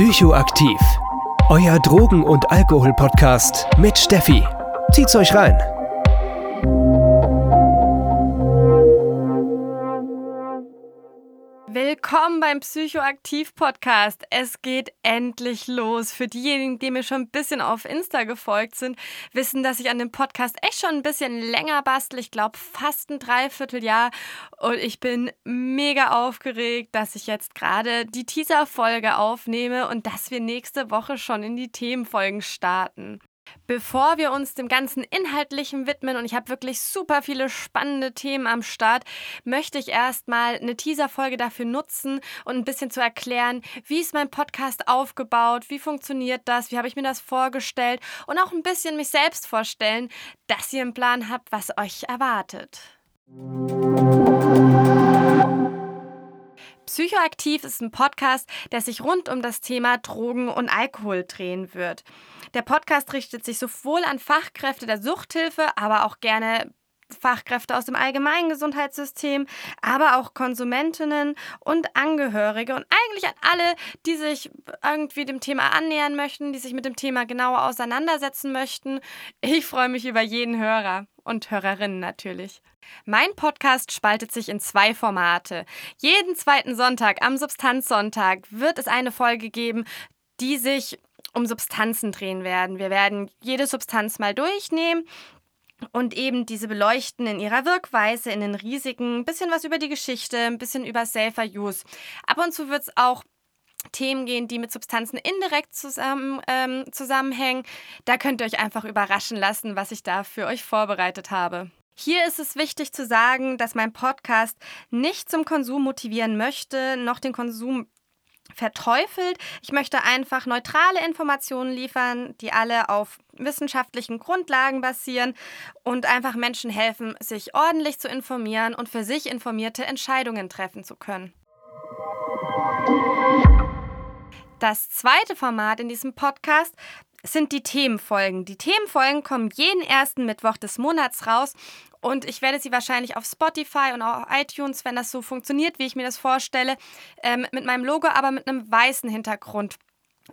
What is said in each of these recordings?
Psychoaktiv. Euer Drogen- und Alkohol-Podcast mit Steffi. Zieht's euch rein. Willkommen beim Psychoaktiv-Podcast. Es geht endlich los. Für diejenigen, die mir schon ein bisschen auf Insta gefolgt sind, wissen, dass ich an dem Podcast echt schon ein bisschen länger bastel. Ich glaube fast ein Dreivierteljahr. Und ich bin mega aufgeregt, dass ich jetzt gerade die Teaser-Folge aufnehme und dass wir nächste Woche schon in die Themenfolgen starten. Bevor wir uns dem ganzen Inhaltlichen widmen, und ich habe wirklich super viele spannende Themen am Start, möchte ich erstmal eine Teaser-Folge dafür nutzen und ein bisschen zu erklären, wie ist mein Podcast aufgebaut, wie funktioniert das, wie habe ich mir das vorgestellt und auch ein bisschen mich selbst vorstellen, dass ihr einen Plan habt, was euch erwartet. Psychoaktiv ist ein Podcast, der sich rund um das Thema Drogen und Alkohol drehen wird. Der Podcast richtet sich sowohl an Fachkräfte der Suchthilfe, aber auch gerne Fachkräfte aus dem allgemeinen Gesundheitssystem, aber auch Konsumentinnen und Angehörige und eigentlich an alle, die sich irgendwie dem Thema annähern möchten, die sich mit dem Thema genauer auseinandersetzen möchten. Ich freue mich über jeden Hörer und Hörerinnen natürlich. Mein Podcast spaltet sich in zwei Formate. Jeden zweiten Sonntag am Substanzsonntag wird es eine Folge geben, die sich um Substanzen drehen werden. Wir werden jede Substanz mal durchnehmen und eben diese beleuchten in ihrer Wirkweise, in den Risiken, ein bisschen was über die Geschichte, ein bisschen über Safer Use. Ab und zu wird es auch Themen gehen, die mit Substanzen indirekt zusammen, ähm, zusammenhängen. Da könnt ihr euch einfach überraschen lassen, was ich da für euch vorbereitet habe. Hier ist es wichtig zu sagen, dass mein Podcast nicht zum Konsum motivieren möchte, noch den Konsum verteufelt. Ich möchte einfach neutrale Informationen liefern, die alle auf wissenschaftlichen Grundlagen basieren und einfach Menschen helfen, sich ordentlich zu informieren und für sich informierte Entscheidungen treffen zu können. Das zweite Format in diesem Podcast sind die Themenfolgen. Die Themenfolgen kommen jeden ersten Mittwoch des Monats raus und ich werde sie wahrscheinlich auf Spotify und auch iTunes, wenn das so funktioniert, wie ich mir das vorstelle, ähm, mit meinem Logo, aber mit einem weißen Hintergrund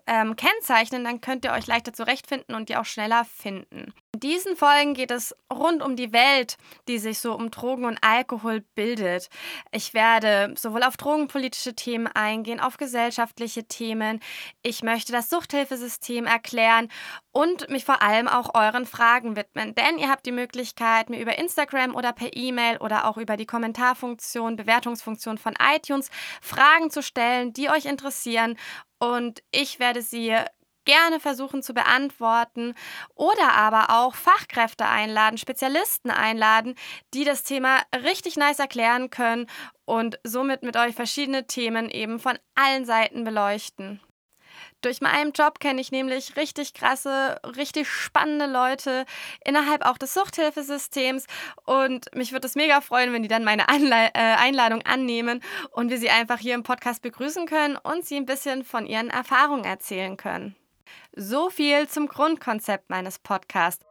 ähm, kennzeichnen, dann könnt ihr euch leichter zurechtfinden und die auch schneller finden. In diesen Folgen geht es rund um die Welt, die sich so um Drogen und Alkohol bildet. Ich werde sowohl auf drogenpolitische Themen eingehen, auf gesellschaftliche Themen. Ich möchte das Suchthilfesystem erklären und mich vor allem auch euren Fragen widmen. Denn ihr habt die Möglichkeit, mir über Instagram oder per E-Mail oder auch über die Kommentarfunktion, Bewertungsfunktion von iTunes Fragen zu stellen, die euch interessieren. Und ich werde sie gerne versuchen zu beantworten oder aber auch Fachkräfte einladen, Spezialisten einladen, die das Thema richtig nice erklären können und somit mit euch verschiedene Themen eben von allen Seiten beleuchten. Durch meinen Job kenne ich nämlich richtig krasse, richtig spannende Leute innerhalb auch des Suchthilfesystems und mich würde es mega freuen, wenn die dann meine Anle äh, Einladung annehmen und wir sie einfach hier im Podcast begrüßen können und sie ein bisschen von ihren Erfahrungen erzählen können. So viel zum Grundkonzept meines Podcasts.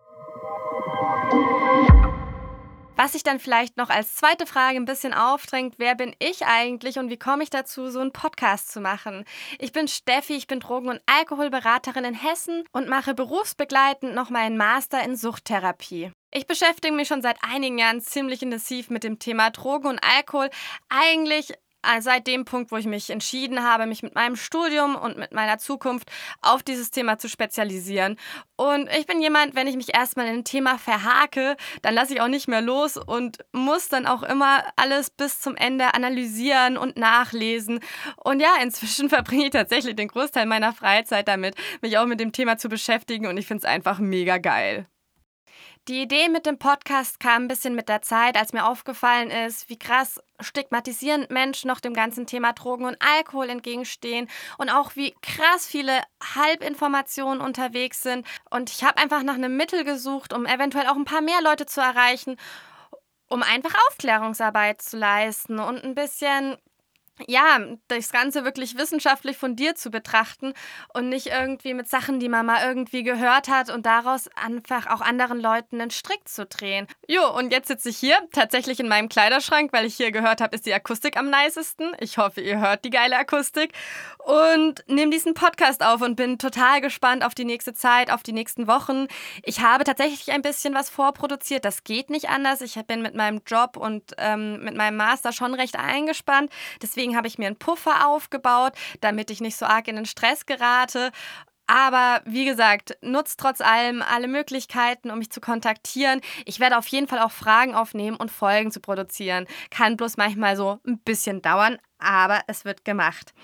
Was sich dann vielleicht noch als zweite Frage ein bisschen aufdrängt, wer bin ich eigentlich und wie komme ich dazu, so einen Podcast zu machen? Ich bin Steffi, ich bin Drogen- und Alkoholberaterin in Hessen und mache berufsbegleitend noch meinen Master in Suchttherapie. Ich beschäftige mich schon seit einigen Jahren ziemlich intensiv mit dem Thema Drogen und Alkohol. Eigentlich seit dem Punkt, wo ich mich entschieden habe, mich mit meinem Studium und mit meiner Zukunft auf dieses Thema zu spezialisieren. Und ich bin jemand, wenn ich mich erstmal in ein Thema verhake, dann lasse ich auch nicht mehr los und muss dann auch immer alles bis zum Ende analysieren und nachlesen. Und ja, inzwischen verbringe ich tatsächlich den Großteil meiner Freizeit damit, mich auch mit dem Thema zu beschäftigen und ich finde es einfach mega geil. Die Idee mit dem Podcast kam ein bisschen mit der Zeit, als mir aufgefallen ist, wie krass stigmatisierend Menschen noch dem ganzen Thema Drogen und Alkohol entgegenstehen und auch wie krass viele Halbinformationen unterwegs sind. Und ich habe einfach nach einem Mittel gesucht, um eventuell auch ein paar mehr Leute zu erreichen, um einfach Aufklärungsarbeit zu leisten und ein bisschen ja, das Ganze wirklich wissenschaftlich fundiert zu betrachten und nicht irgendwie mit Sachen, die man mal irgendwie gehört hat und daraus einfach auch anderen Leuten einen Strick zu drehen. Jo, und jetzt sitze ich hier tatsächlich in meinem Kleiderschrank, weil ich hier gehört habe, ist die Akustik am nicesten. Ich hoffe, ihr hört die geile Akustik und nehme diesen Podcast auf und bin total gespannt auf die nächste Zeit, auf die nächsten Wochen. Ich habe tatsächlich ein bisschen was vorproduziert, das geht nicht anders. Ich bin mit meinem Job und ähm, mit meinem Master schon recht eingespannt. Deswegen Deswegen habe ich mir einen Puffer aufgebaut, damit ich nicht so arg in den Stress gerate. Aber wie gesagt, nutzt trotz allem alle Möglichkeiten, um mich zu kontaktieren. Ich werde auf jeden Fall auch Fragen aufnehmen und Folgen zu produzieren. Kann bloß manchmal so ein bisschen dauern, aber es wird gemacht.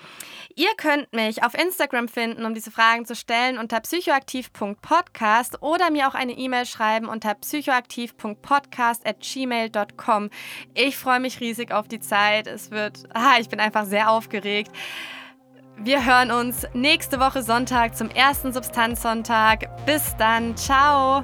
Ihr könnt mich auf Instagram finden, um diese Fragen zu stellen unter psychoaktiv.podcast oder mir auch eine E-Mail schreiben unter psychoaktiv.podcast@gmail.com. Ich freue mich riesig auf die Zeit. Es wird, ah, ich bin einfach sehr aufgeregt. Wir hören uns nächste Woche Sonntag zum ersten Substanzsonntag. Bis dann, ciao.